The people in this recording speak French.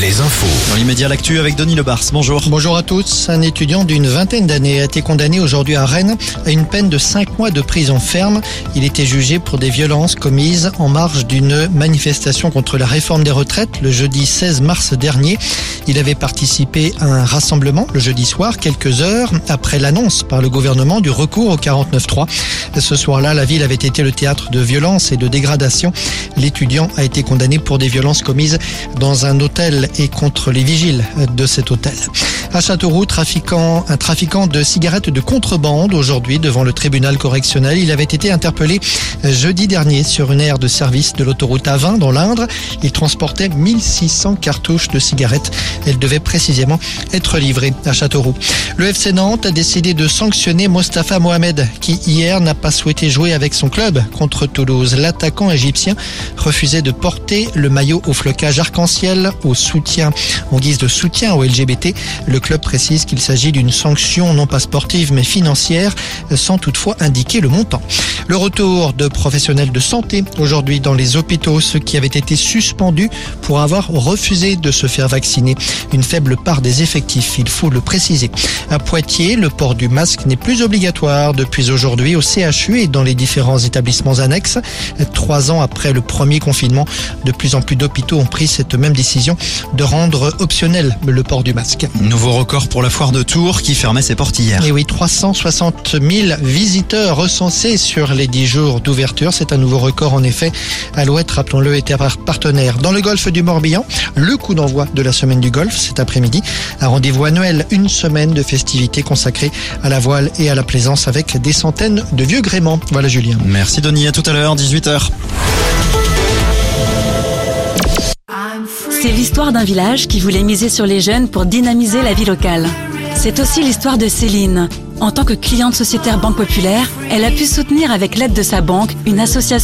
les infos. Dans l'immédiat, l'actu avec Denis Lebars. Bonjour. Bonjour à tous. Un étudiant d'une vingtaine d'années a été condamné aujourd'hui à Rennes à une peine de 5 mois de prison ferme. Il était jugé pour des violences commises en marge d'une manifestation contre la réforme des retraites le jeudi 16 mars dernier. Il avait participé à un rassemblement le jeudi soir, quelques heures après l'annonce par le gouvernement du recours au 49.3. Ce soir-là, la ville avait été le théâtre de violences et de dégradations. L'étudiant a été condamné pour des violences commises dans un hôtel et contre les vigiles de cet hôtel. À Châteauroux, un trafiquant de cigarettes de contrebande aujourd'hui devant le tribunal correctionnel. Il avait été interpellé jeudi dernier sur une aire de service de l'autoroute A20 dans l'Indre. Il transportait 1600 cartouches de cigarettes. Elles devaient précisément être livrées à Châteauroux. Le FC Nantes a décidé de sanctionner Mostafa Mohamed qui hier n'a pas souhaité jouer avec son club contre Toulouse. L'attaquant égyptien refusait de porter le maillot au flocage arc-en-ciel au en guise de soutien au LGBT. Le club précise qu'il s'agit d'une sanction non pas sportive mais financière sans toutefois indiquer le montant. Le retour de professionnels de santé aujourd'hui dans les hôpitaux, ceux qui avaient été suspendus pour avoir refusé de se faire vacciner. Une faible part des effectifs, il faut le préciser. À Poitiers, le port du masque n'est plus obligatoire depuis aujourd'hui au CHU et dans les différents établissements annexes. Trois ans après le premier confinement, de plus en plus d'hôpitaux ont pris cette même décision de rendre optionnel le port du masque. Nouveau record pour la foire de Tours qui fermait ses portes hier. Et oui, 360 000 visiteurs recensés sur les 10 jours d'ouverture. C'est un nouveau record en effet. Alouette, rappelons-le, était partenaire dans le golfe du Morbihan. Le coup d'envoi de la semaine du golfe cet après-midi. Un rendez-vous annuel, une semaine de festivités consacrée à la voile et à la plaisance avec des centaines de vieux gréments. Voilà Julien. Merci Denis, à tout à l'heure, 18h. C'est l'histoire d'un village qui voulait miser sur les jeunes pour dynamiser la vie locale. C'est aussi l'histoire de Céline. En tant que cliente sociétaire Banque Populaire, elle a pu soutenir avec l'aide de sa banque une association